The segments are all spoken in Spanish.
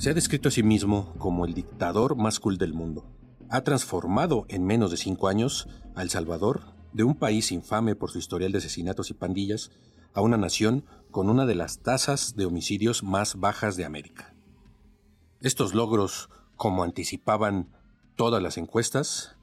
Se ha descrito a sí mismo como el dictador más cool del mundo. Ha transformado en menos de cinco años a El Salvador, de un país infame por su historial de asesinatos y pandillas, a una nación con una de las tasas de homicidios más bajas de América. Estos logros, como anticipaban todas las encuestas,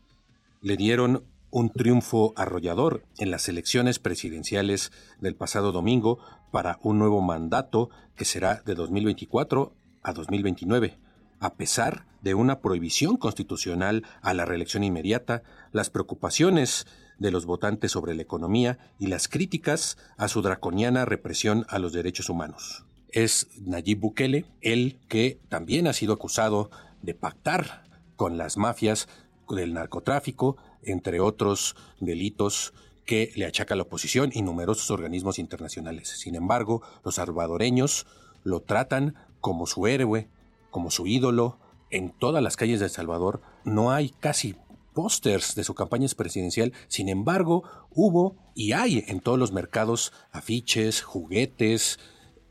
le dieron un triunfo arrollador en las elecciones presidenciales del pasado domingo para un nuevo mandato que será de 2024 a 2029. A pesar de una prohibición constitucional a la reelección inmediata, las preocupaciones de los votantes sobre la economía y las críticas a su draconiana represión a los derechos humanos. Es Nayib Bukele, el que también ha sido acusado de pactar con las mafias del narcotráfico, entre otros delitos que le achaca la oposición y numerosos organismos internacionales. Sin embargo, los salvadoreños lo tratan como su héroe, como su ídolo. En todas las calles de El Salvador no hay casi pósters de su campaña presidencial, sin embargo, hubo y hay en todos los mercados afiches, juguetes,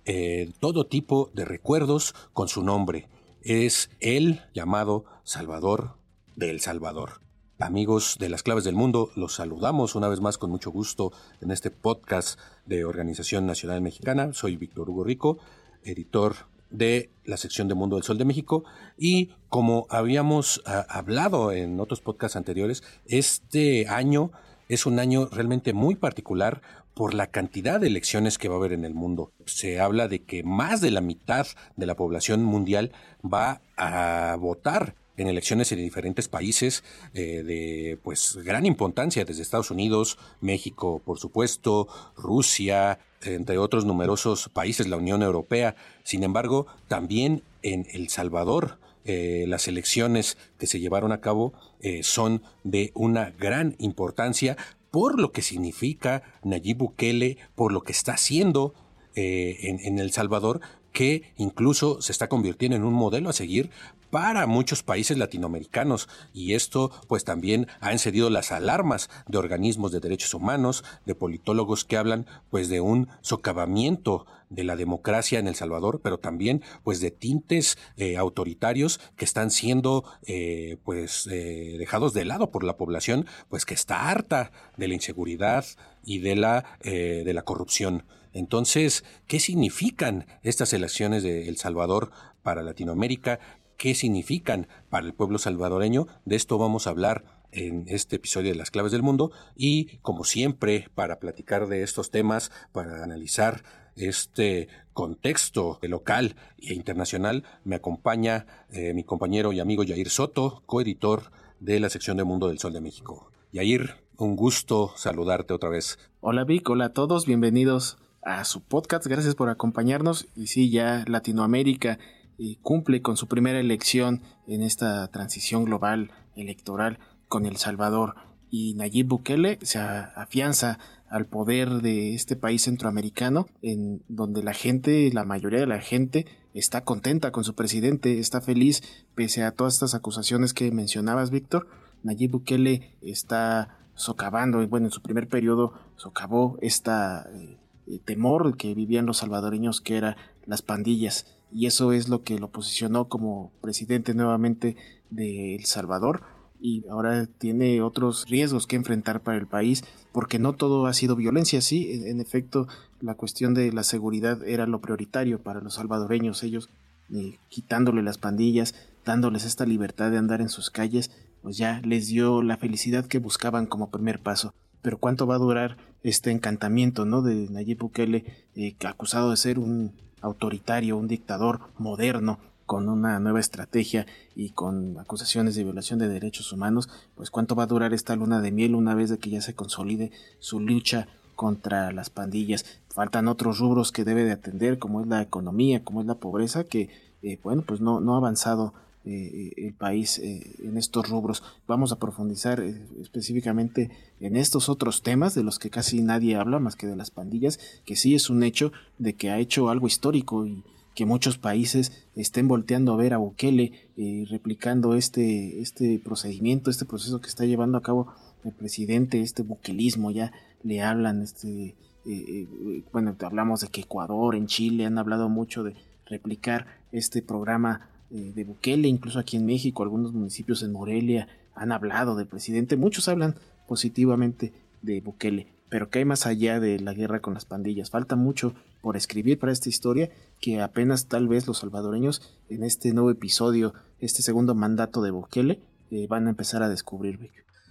eh, todo tipo de recuerdos con su nombre. Es el llamado Salvador de El Salvador. Amigos de las claves del mundo, los saludamos una vez más con mucho gusto en este podcast de Organización Nacional Mexicana. Soy Víctor Hugo Rico, editor de la sección de Mundo del Sol de México y como habíamos ah, hablado en otros podcasts anteriores, este año es un año realmente muy particular por la cantidad de elecciones que va a haber en el mundo. Se habla de que más de la mitad de la población mundial va a votar en elecciones en diferentes países eh, de pues gran importancia desde Estados Unidos, México, por supuesto, Rusia, entre otros numerosos países, la Unión Europea. Sin embargo, también en El Salvador, eh, las elecciones que se llevaron a cabo eh, son de una gran importancia por lo que significa Nayib Bukele, por lo que está haciendo en, en, El Salvador, que incluso se está convirtiendo en un modelo a seguir para muchos países latinoamericanos y esto pues también ha encendido las alarmas de organismos de derechos humanos, de politólogos que hablan pues de un socavamiento de la democracia en El Salvador, pero también pues de tintes eh, autoritarios que están siendo eh, pues eh, dejados de lado por la población pues que está harta de la inseguridad y de la, de la corrupción. Entonces, ¿qué significan estas elecciones de El Salvador para Latinoamérica? qué significan para el pueblo salvadoreño. De esto vamos a hablar en este episodio de Las Claves del Mundo y como siempre para platicar de estos temas, para analizar este contexto local e internacional, me acompaña eh, mi compañero y amigo Yair Soto, coeditor de la sección de Mundo del Sol de México. Yair, un gusto saludarte otra vez. Hola Vic, hola a todos, bienvenidos a su podcast, gracias por acompañarnos. Y sí, ya Latinoamérica cumple con su primera elección en esta transición global electoral con El Salvador y Nayib Bukele se afianza al poder de este país centroamericano en donde la gente, la mayoría de la gente está contenta con su presidente, está feliz pese a todas estas acusaciones que mencionabas, Víctor. Nayib Bukele está socavando, bueno, en su primer periodo socavó esta eh, temor que vivían los salvadoreños que era las pandillas y eso es lo que lo posicionó como presidente nuevamente de El Salvador y ahora tiene otros riesgos que enfrentar para el país porque no todo ha sido violencia, sí, en, efecto la cuestión de la seguridad era lo prioritario para los salvadoreños, ellos eh, quitándole las pandillas, dándoles esta libertad de andar en sus calles, pues ya les dio la felicidad que buscaban como primer paso. Pero cuánto va a durar este encantamiento, ¿no? De Nayib Bukele, eh, acusado de ser un autoritario, un dictador moderno con una nueva estrategia y con acusaciones de violación de derechos humanos, pues cuánto va a durar esta luna de miel una vez de que ya se consolide su lucha contra las pandillas. Faltan otros rubros que debe de atender, como es la economía, como es la pobreza, que eh, bueno, pues no, no ha avanzado eh, el país en estos rubros. Vamos a profundizar específicamente en estos otros temas de los que casi nadie habla más que de las pandillas, que sí es un hecho de que ha hecho algo histórico y que muchos países estén volteando a ver a Bukele replicando este, este procedimiento, este proceso que está llevando a cabo el presidente, este buquelismo, ya le hablan, este, eh, eh, bueno, hablamos de que Ecuador, en Chile, han hablado mucho de replicar este programa eh, de Bukele, incluso aquí en México, algunos municipios en Morelia han hablado del presidente, muchos hablan positivamente de Bukele, pero que hay más allá de la guerra con las pandillas, falta mucho por escribir para esta historia que apenas tal vez los salvadoreños en este nuevo episodio, este segundo mandato de Bukele, van a empezar a descubrir.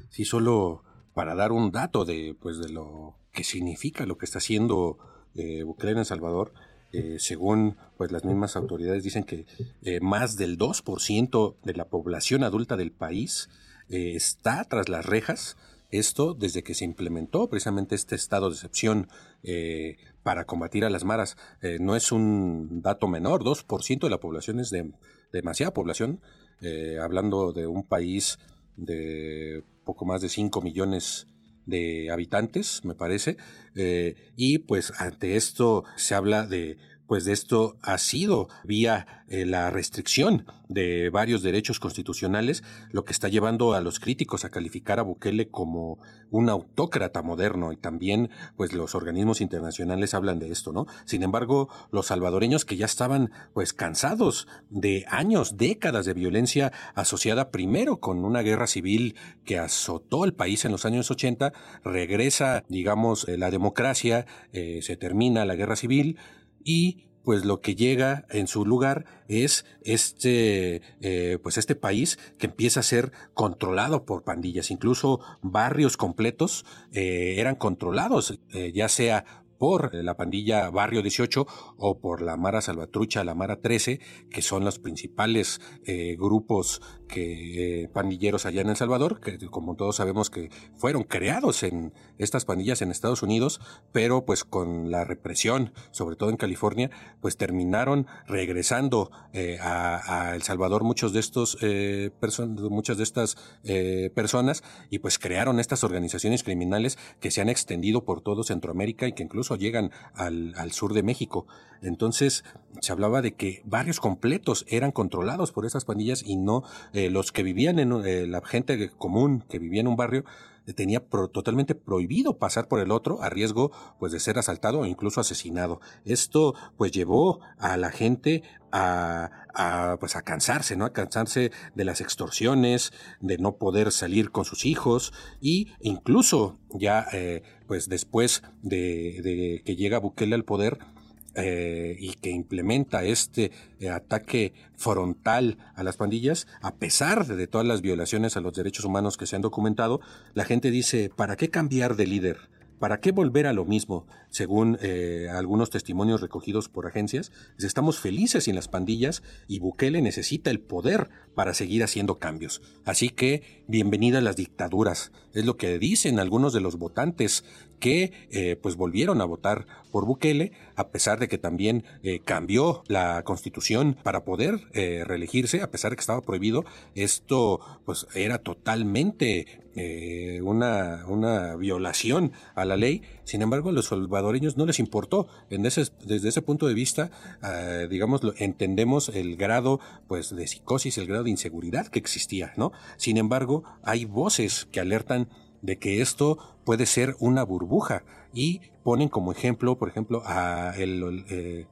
Sí, solo para dar un dato de, pues, de lo que significa lo que está haciendo eh, Bukele en El Salvador, eh, según pues, las mismas autoridades dicen que eh, más del 2% de la población adulta del país eh, está tras las rejas. Esto desde que se implementó precisamente este estado de excepción para combatir a las maras. no es un dato menor, 2% de la población es de, demasiada población, hablando de un país de poco más de 5 millones de habitantes, me parece, eh, y pues ante esto se habla de pues de esto ha sido vía eh, la restricción de varios derechos constitucionales, lo que está llevando a los críticos a calificar a Bukele como un autócrata moderno y también pues los organismos internacionales hablan de esto, ¿no? Sin embargo, los salvadoreños que ya estaban pues cansados de años, décadas de violencia asociada primero con una guerra civil que azotó el país en los años 80, regresa, digamos, eh, la democracia, eh, se termina la guerra civil, y pues lo que llega en su lugar es este eh, pues este país que empieza a ser controlado por pandillas. Incluso barrios completos eh, eran controlados eh, ya sea por la pandilla Barrio 18 o por la Mara Salvatrucha, la Mara 13, que son los principales eh, grupos que eh, pandilleros allá en El Salvador, que como todos sabemos que fueron creados en estas pandillas en Estados Unidos, pero pues con la represión, sobre todo en California, pues terminaron regresando eh, a, El Salvador muchos de estos muchas de estas personas y pues crearon estas organizaciones criminales que se han extendido por todo Centroamérica y que incluso llegan al, sur de México. Entonces se hablaba de que barrios completos eran controlados por esas pandillas y no eh, los que vivían en eh, la gente común que vivía en un barrio tenía totalmente prohibido pasar por el otro a riesgo pues de ser asaltado o incluso asesinado. Esto pues llevó a la gente a, pues a cansarse, ¿no? A cansarse de las extorsiones, de no poder salir con sus hijos y incluso ya eh, pues después de, que llega Bukele al poder, eh, y que implementa este eh, ataque frontal a las pandillas, a pesar de todas las violaciones a los derechos humanos que se han documentado, la gente dice, ¿para qué cambiar de líder? ¿Para qué volver a lo mismo? Según eh, algunos testimonios recogidos por agencias, estamos felices sin las pandillas y Bukele necesita el poder para seguir haciendo cambios. Así que, bienvenida a las dictaduras. Es lo que dicen algunos de los votantes que eh, pues volvieron a votar por Bukele, a pesar de que también eh, cambió la constitución para poder reelegirse, a pesar de que estaba prohibido. Esto pues era totalmente una, una violación a la ley. Sin embargo, a los salvadoreños no les importó. En ese, desde ese punto de vista, uh, digamos, entendemos el grado pues, de psicosis, el grado de inseguridad que existía, ¿no? Sin embargo, hay voces que alertan de que esto puede ser una burbuja. Y ponen como ejemplo, por ejemplo, a el, eh,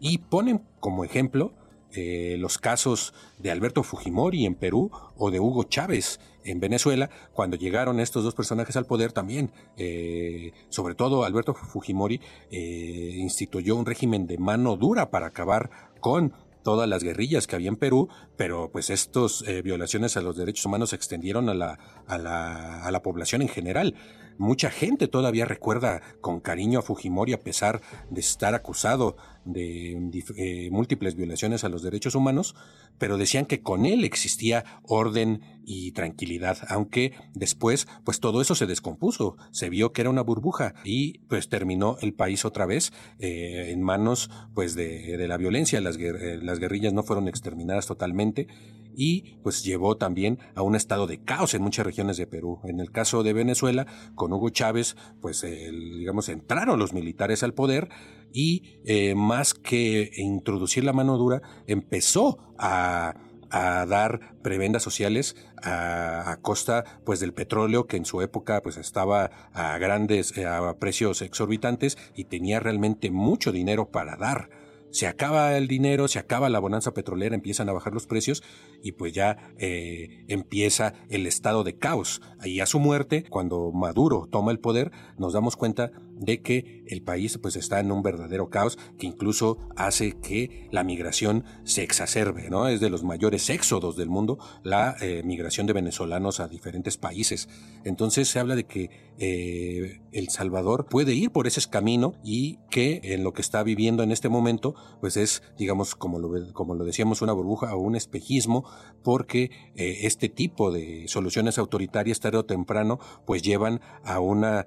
y ponen como ejemplo eh, los casos de Alberto Fujimori en Perú o de Hugo Chávez en Venezuela, cuando llegaron estos dos personajes al poder también, eh, sobre todo Alberto Fujimori, eh, instituyó un régimen de mano dura para acabar con todas las guerrillas que había en Perú, pero pues estas violaciones a los derechos humanos se extendieron a la, a la, a la población en general. Mucha gente todavía recuerda con cariño a Fujimori a pesar de estar acusado de eh, múltiples violaciones a los derechos humanos, pero decían que con él existía orden y tranquilidad, aunque después pues todo eso se descompuso, se vio que era una burbuja y pues terminó el país otra vez eh, en manos pues de, de la violencia, las, eh, las guerrillas no fueron exterminadas totalmente y pues llevó también a un estado de caos en muchas regiones de Perú. En el caso de Venezuela, con Hugo Chávez, pues digamos entraron los militares al poder y eh, más que introducir la mano dura, empezó a, dar prebendas sociales a, costa pues del petróleo que en su época pues estaba a grandes eh, a precios exorbitantes y tenía realmente mucho dinero para dar. Se acaba el dinero, se acaba la bonanza petrolera, empiezan a bajar los precios y pues ya eh, empieza el estado de caos. Ahí a su muerte, cuando Maduro toma el poder, nos damos cuenta de que el país pues está en un verdadero caos que incluso hace que la migración se exacerbe, ¿no? Es de los mayores éxodos del mundo la eh, migración de venezolanos a diferentes países. Entonces se habla de que eh, El Salvador puede ir por ese camino y que en lo que está viviendo en este momento pues es, digamos, como lo, como lo decíamos, una burbuja o un espejismo porque eh, este tipo de soluciones autoritarias tarde o temprano pues llevan a una,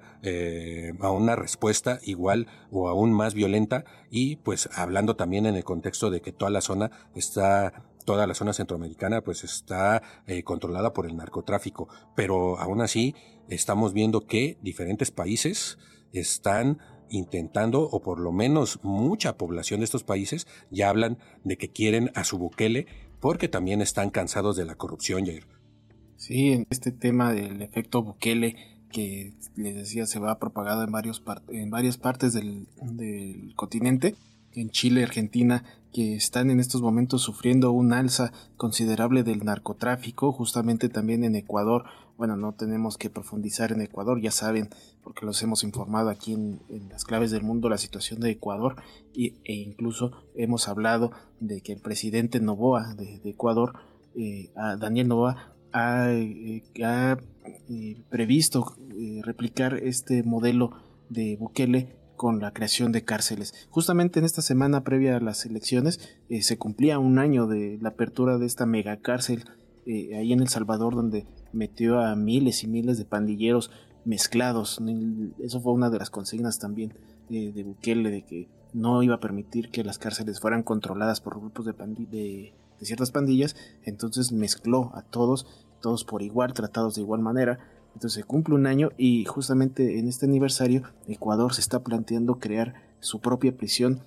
a una respuesta igual o aún más violenta y pues hablando también en el contexto de que toda la zona está toda la zona centroamericana pues está eh, controlada por el narcotráfico. Pero aún así estamos viendo que diferentes países están intentando, o por lo menos mucha población de estos países, ya hablan de que quieren a su Bukele porque también están cansados de la corrupción, Jair. Sí, en este tema del efecto Bukele, que les decía se va propagado en, varios en varias partes del, continente, en Chile, Argentina, que están en estos momentos sufriendo un alza considerable del narcotráfico, justamente también en Ecuador. Bueno, no tenemos que profundizar en Ecuador, ya saben, porque los hemos informado aquí en, las claves del mundo la situación de Ecuador y, e incluso hemos hablado de que el presidente Novoa de, Ecuador, eh, Daniel Novoa, ha, eh, eh, previsto eh, replicar este modelo de Bukele con la creación de cárceles. Justamente en esta semana previa a las elecciones se cumplía un año de la apertura de esta mega cárcel ahí en El Salvador donde metió a miles y miles de pandilleros mezclados. Eso fue una de las consignas también de Bukele de que no iba a permitir que las cárceles fueran controladas por grupos de, de ciertas pandillas, entonces mezcló a todos, todos por igual, tratados de igual manera. Entonces se cumple un año y justamente en este aniversario Ecuador se está planteando crear su propia prisión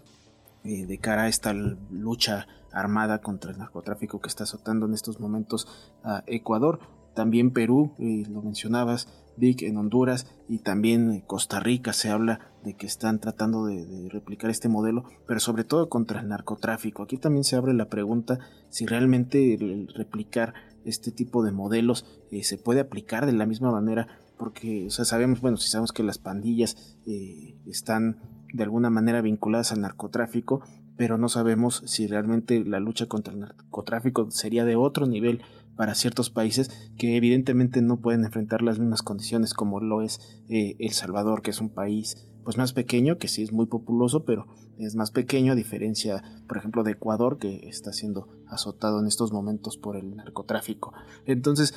eh, de cara a esta lucha armada contra el narcotráfico que está azotando en estos momentos a Ecuador. También Perú, eh, lo mencionabas, Vic, en Honduras y también Costa Rica se habla de que están tratando de, replicar este modelo, pero sobre todo contra el narcotráfico. Aquí también se abre la pregunta si realmente el, replicar este tipo de modelos eh, se puede aplicar de la misma manera, porque o sea, sabemos, bueno, si sabemos que las pandillas eh, están de alguna manera vinculadas al narcotráfico, pero no sabemos si realmente la lucha contra el narcotráfico sería de otro nivel para ciertos países que evidentemente no pueden enfrentar las mismas condiciones como lo es eh, El Salvador, que es un país pues más pequeño, que sí es muy populoso, pero es más pequeño a diferencia, por ejemplo, de Ecuador, que está siendo azotado en estos momentos por el narcotráfico. Entonces,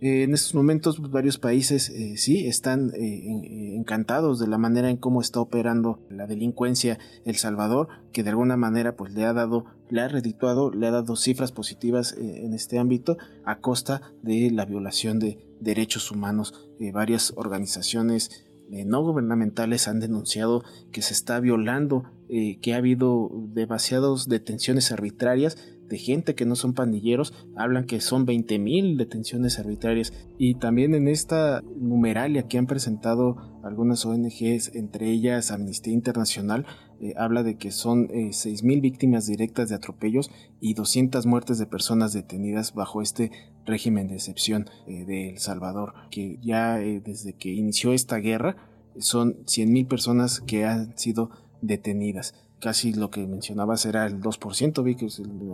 eh, en estos momentos pues, varios países eh, sí están eh, encantados de la manera en cómo está operando la delincuencia El Salvador, que de alguna manera pues le ha dado, le ha redituado, le ha dado cifras positivas en este ámbito a costa de la violación de derechos humanos. varias organizaciones no gubernamentales han denunciado que se está violando, que ha habido demasiadas detenciones arbitrarias de gente que no son pandilleros, hablan que son 20.000 detenciones arbitrarias. Y también en esta numeralia que han presentado algunas ONGs, entre ellas Amnistía Internacional, eh, habla de que son eh, 6.000 víctimas directas de atropellos y 200 muertes de personas detenidas bajo este régimen de excepción eh, de El Salvador, que ya eh, desde que inició esta guerra son 100.000 personas que han sido detenidas. Casi lo que mencionabas era el 2%, vi que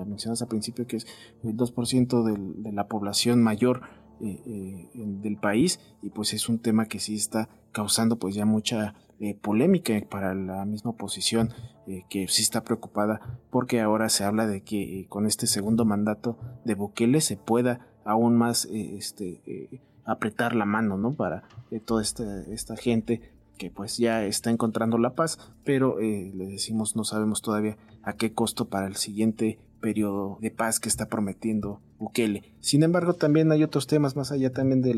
mencionas al principio que es el 2% de la población mayor del país y pues es un tema que sí está causando pues ya mucha eh, polémica para la misma oposición eh, que sí está preocupada porque ahora se habla de que eh, con este segundo mandato de Bukele se pueda aún más este, apretar la mano ¿no? para toda esta, esta gente que pues ya está encontrando la paz, pero le decimos no sabemos todavía a qué costo para el siguiente periodo de paz que está prometiendo Bukele. Sin embargo, también hay otros temas más allá también de,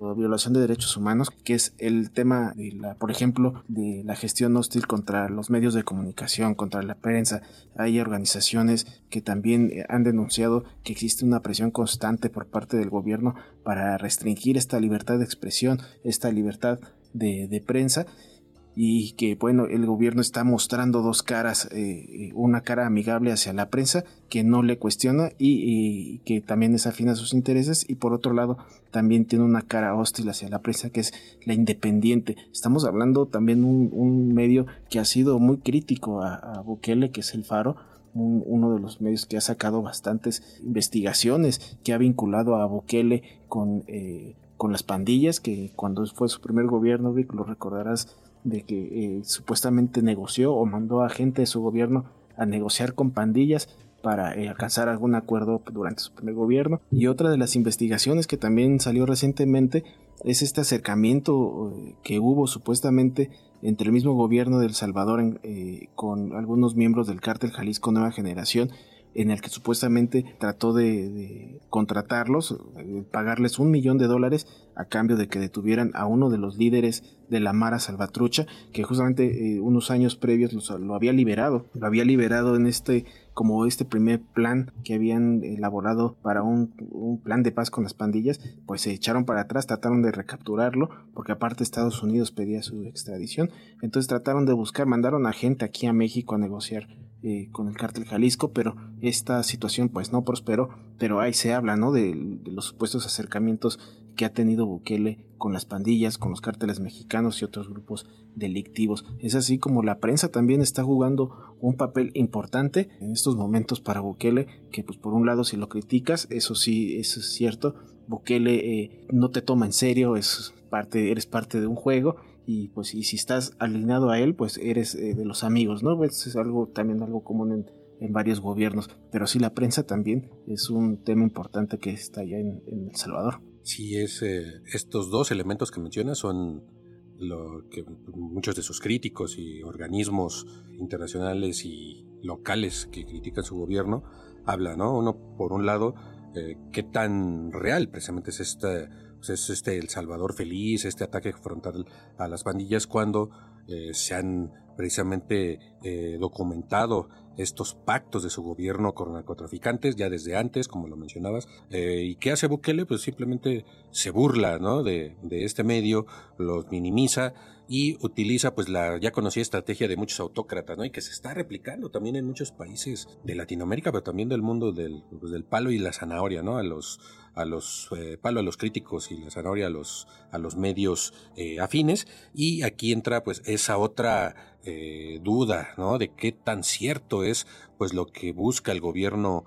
la violación de derechos humanos, que es el tema de la, por ejemplo, de la gestión hostil contra los medios de comunicación, contra la prensa. Hay organizaciones que también eh, han denunciado que existe una presión constante por parte del gobierno para restringir esta libertad de expresión, esta libertad de, de prensa y que bueno el gobierno está mostrando dos caras eh, una cara amigable hacia la prensa que no le cuestiona y, que también es afín a sus intereses y por otro lado también tiene una cara hostil hacia la prensa que es la independiente. Estamos hablando también un, un medio que ha sido muy crítico a, Bukele que es el Faro uno de los medios que ha sacado bastantes investigaciones que ha vinculado a Bukele con eh, con las pandillas que cuando fue su primer gobierno Vic lo recordarás de que eh, supuestamente negoció o mandó a gente de su gobierno a negociar con pandillas para eh, alcanzar algún acuerdo durante su primer gobierno. Y otra de las investigaciones que también salió recientemente es este acercamiento eh, que hubo supuestamente entre el mismo gobierno de El Salvador con algunos miembros del cártel Jalisco Nueva Generación en el que supuestamente trató de, contratarlos, eh, pagarles un millón de dólares a cambio de que detuvieran a uno de los líderes de la Mara Salvatrucha, que justamente eh, unos años previos lo, había liberado, lo había liberado en este como este primer plan que habían elaborado para un, un, plan de paz con las pandillas, pues se echaron para atrás, trataron de recapturarlo, porque aparte Estados Unidos pedía su extradición, entonces trataron de buscar, mandaron a gente aquí a México a negociar eh, con el cártel Jalisco, pero esta situación pues no prosperó, pero ahí se habla, ¿no? De, los supuestos acercamientos que ha tenido Bukele con las pandillas, con los cárteles mexicanos y otros grupos delictivos. Es así como la prensa también está jugando un papel importante en estos momentos para Bukele, que pues por un lado si lo criticas, eso sí, es cierto, Bukele eh, no te toma en serio, es parte, eres parte de un juego y pues y si estás alineado a él, pues eres eh, de los amigos, ¿no? Pues es algo también algo común en, varios gobiernos, pero sí la prensa también es un tema importante que está allá en, El Salvador. Sí, es, eh, estos dos elementos que mencionas son lo que muchos de sus críticos y organismos internacionales y locales que critican su gobierno hablan, ¿no? Uno, por un lado, eh, qué tan real precisamente es esta pues, es este El Salvador feliz, este ataque frontal a las pandillas cuando eh, se han precisamente eh, documentado estos pactos de su gobierno con narcotraficantes ya desde antes, como lo mencionabas. Eh, ¿Y qué hace Bukele? Pues simplemente se burla ¿no? de, de este medio, los minimiza y utiliza pues la ya conocida estrategia de muchos autócratas, ¿no? Y que se está replicando también en muchos países de Latinoamérica, pero también del mundo del, pues, del palo y la zanahoria, ¿no? A los a los eh, palo a los críticos y la zanahoria a los a los medios eh, afines y aquí entra pues esa otra eh, duda, ¿no? De qué tan cierto es pues lo que busca el gobierno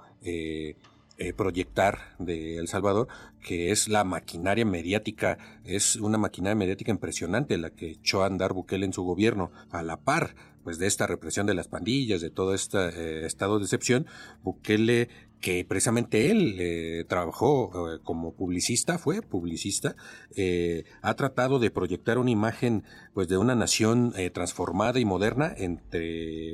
eh, proyectar de El Salvador, que es la maquinaria mediática, es una maquinaria mediática impresionante la que echó a andar Bukele en su gobierno, a la par pues de esta represión de las pandillas, de todo este eh, estado de excepción, Bukele que precisamente él eh, trabajó como publicista, fue publicista, ha tratado de proyectar una imagen pues de una nación transformada y moderna entre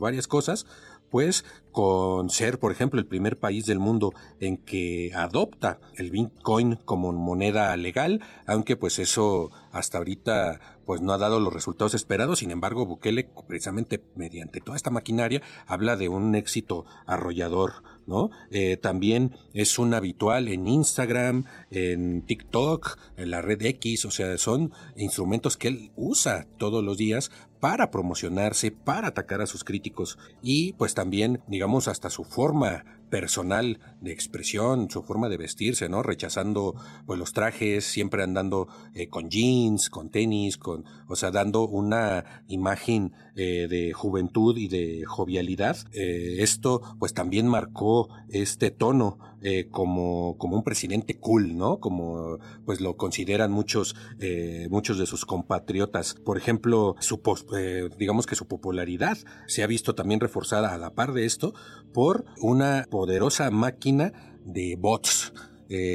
varias cosas, pues con ser, por ejemplo, el primer país del mundo en que adopta el Bitcoin como moneda legal, aunque pues eso hasta ahorita pues no ha dado los resultados esperados. Sin embargo, Bukele, precisamente mediante toda esta maquinaria, habla de un éxito arrollador, ¿no? Eh, también es un habitual en Instagram, en TikTok, en la red X, o sea, son instrumentos que él usa todos los días para promocionarse, para atacar a sus críticos y pues también, hasta su forma personal de expresión, su forma de vestirse, ¿no? Rechazando pues los trajes, siempre andando eh, con jeans, con tenis, con, o sea, dando una imagen eh, de juventud y de jovialidad. Eh, esto pues también marcó este tono eh, como, como un presidente cool, ¿no? Como pues lo consideran muchos, eh, muchos de sus compatriotas. Por ejemplo, su, eh, digamos que su popularidad se ha visto también reforzada a la par de esto por una poderosa máquina de bots.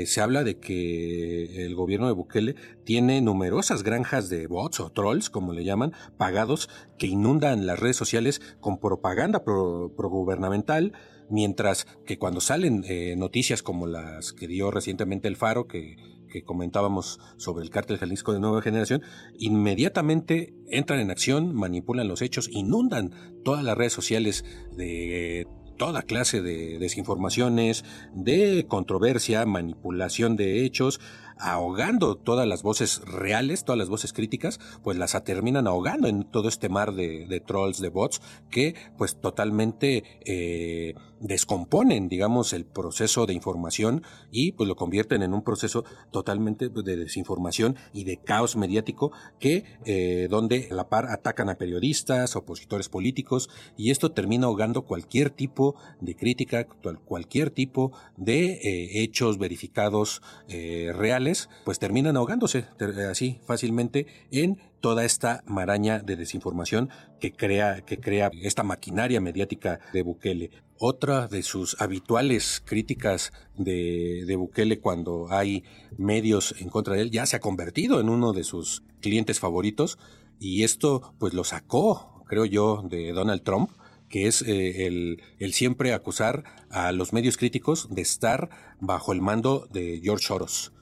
Se habla de que el gobierno de Bukele tiene numerosas granjas de bots o trolls, como le llaman, pagados, que inundan las redes sociales con propaganda progubernamental, pro mientras que cuando salen eh, noticias como las que dio recientemente el Faro, que, que comentábamos sobre el cártel Jalisco de nueva generación, inmediatamente entran en acción, manipulan los hechos, inundan todas las redes sociales de toda clase de desinformaciones, de controversia, manipulación de hechos, ahogando todas las voces reales, todas las voces críticas, pues las terminan ahogando en todo este mar de, trolls, de bots, que pues totalmente eh, descomponen, digamos, el proceso de información y pues lo convierten en un proceso totalmente de desinformación y de caos mediático que eh, donde a la par atacan a periodistas, opositores políticos y esto termina ahogando cualquier tipo de crítica, cualquier tipo de eh, hechos verificados reales pues terminan ahogándose eh, así fácilmente en toda esta maraña de desinformación que crea, que crea esta maquinaria mediática de Bukele. Otra de sus habituales críticas de, Bukele cuando hay medios en contra de él ya se ha convertido en uno de sus clientes favoritos y esto pues lo sacó, creo yo, de Donald Trump que es eh, el, el, siempre acusar a los medios críticos de estar bajo el mando de George Soros.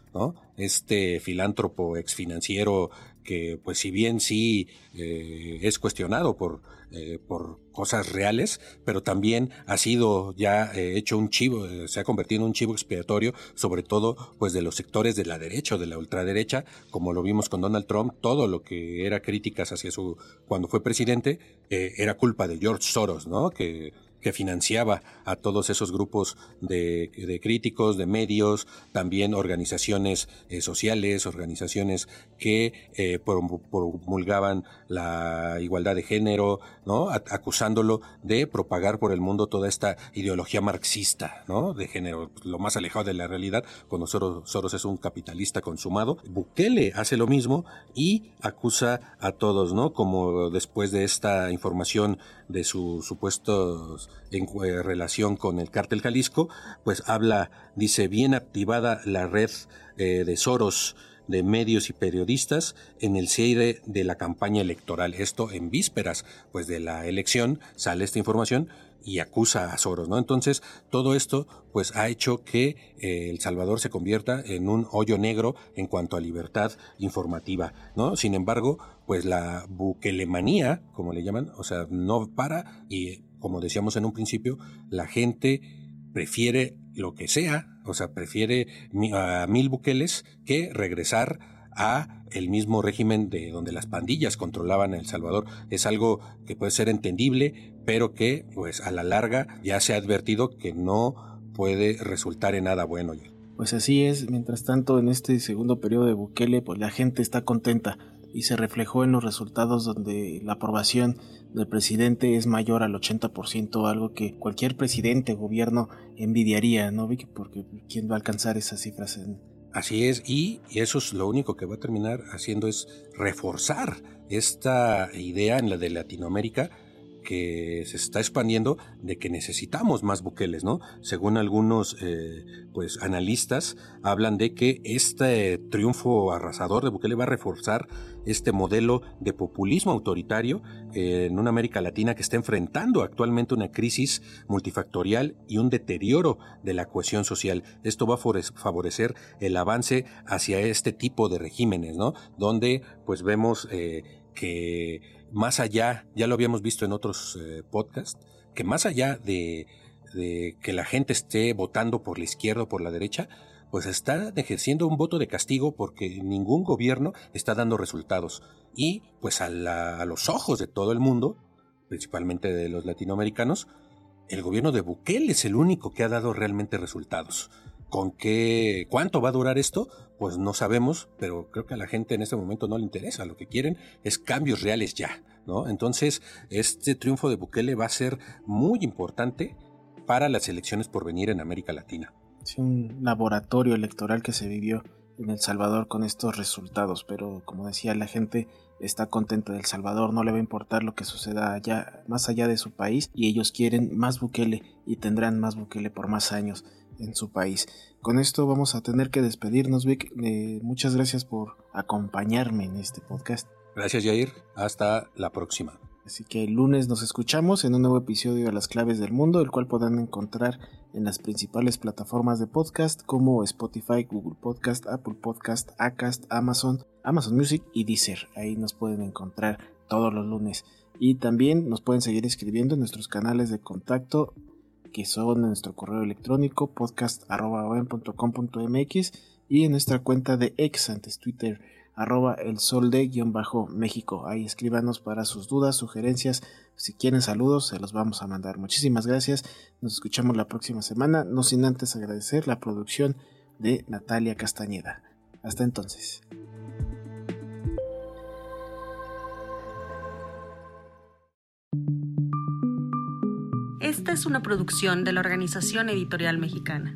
Este filántropo exfinanciero que, pues si bien sí eh, es cuestionado por, eh, por cosas reales, pero también ha sido ya eh, hecho un chivo, se ha convertido en un chivo expiatorio, sobre todo pues de los sectores de la derecha o de la ultraderecha, como lo vimos con Donald Trump, todo lo que era críticas hacia su, cuando fue presidente, era culpa de George Soros, ¿no? Que que financiaba a todos esos grupos de, críticos, de medios, también organizaciones eh, sociales, organizaciones que eh, promulgaban la igualdad de género, ¿no? acusándolo de propagar por el mundo toda esta ideología marxista, ¿no? De género, lo más alejado de la realidad, cuando Soros, Soros es un capitalista consumado. Bukele hace lo mismo y acusa a todos, ¿no? Como después de esta información de sus supuestos en eh, relación con el cártel Jalisco, pues habla, dice, bien activada la red eh, de Soros de medios y periodistas en el cierre de la campaña electoral. Esto en vísperas, pues de la elección sale esta información y acusa a Soros, ¿no? Entonces, todo esto, pues, ha hecho que eh, El Salvador se convierta en un hoyo negro en cuanto a libertad informativa, ¿no? Sin embargo, pues la buquelemanía, como le llaman, o sea, no para y, como decíamos en un principio, la gente prefiere lo que sea, o sea, prefiere a mil buqueles que regresar a el mismo régimen de donde las pandillas controlaban El Salvador. Es algo que puede ser entendible, pero que pues a la larga ya se ha advertido que no puede resultar en nada bueno. Pues así es, mientras tanto en este segundo periodo de Bukele pues la gente está contenta y se reflejó en los resultados donde la aprobación del presidente es mayor al 80%, algo que cualquier presidente o gobierno envidiaría, ¿no, Vicky? Porque ¿quién va a alcanzar esas cifras Así es, y eso es lo único que va a terminar haciendo es reforzar esta idea en la de Latinoamérica que se está expandiendo de que necesitamos más buqueles, ¿no? Según algunos eh, pues analistas hablan de que este triunfo arrasador de Bukele va a reforzar este modelo de populismo autoritario en una América Latina que está enfrentando actualmente una crisis multifactorial y un deterioro de la cohesión social. Esto va a favorecer el avance hacia este tipo de regímenes, ¿no? Donde pues vemos eh, que más allá, ya lo habíamos visto en otros eh, podcasts, que más allá de, que la gente esté votando por la izquierda o por la derecha, pues está ejerciendo un voto de castigo porque ningún gobierno está dando resultados. Y pues a, a los ojos de todo el mundo, principalmente de los latinoamericanos, el gobierno de Bukele es el único que ha dado realmente resultados. ¿Con qué, cuánto va a durar esto? Pues no sabemos, pero creo que a la gente en este momento no le interesa. Lo que quieren es cambios reales ya, ¿no? Entonces, este triunfo de Bukele va a ser muy importante para las elecciones por venir en América Latina. Sí, un laboratorio electoral que se vivió en El Salvador con estos resultados, pero como decía la gente está contenta de El Salvador, no le va a importar lo que suceda allá, más allá de su país y ellos quieren más Bukele y tendrán más Bukele por más años en su país. Con esto vamos a tener que despedirnos, Vic. Eh, muchas gracias por acompañarme en este podcast. Gracias, Jair. Hasta la próxima. Así que el lunes nos escuchamos en un nuevo episodio de Las Claves del Mundo, el cual podrán encontrar en las principales plataformas de podcast como Spotify, Google Podcast, Apple Podcast, Acast, Amazon, Amazon Music y Deezer. Ahí nos pueden encontrar todos los lunes. Y también nos pueden seguir escribiendo en nuestros canales de contacto que son nuestro correo electrónico podcast.com.mx y en nuestra cuenta de ex antes Twitter arroba el sol de guion bajo México. Ahí escríbanos para sus dudas, sugerencias. Si quieren saludos, se los vamos a mandar. Muchísimas gracias. Nos escuchamos la próxima semana. No sin antes agradecer la producción de Natalia Castañeda. Hasta entonces. Esta es una producción de la Organización Editorial Mexicana.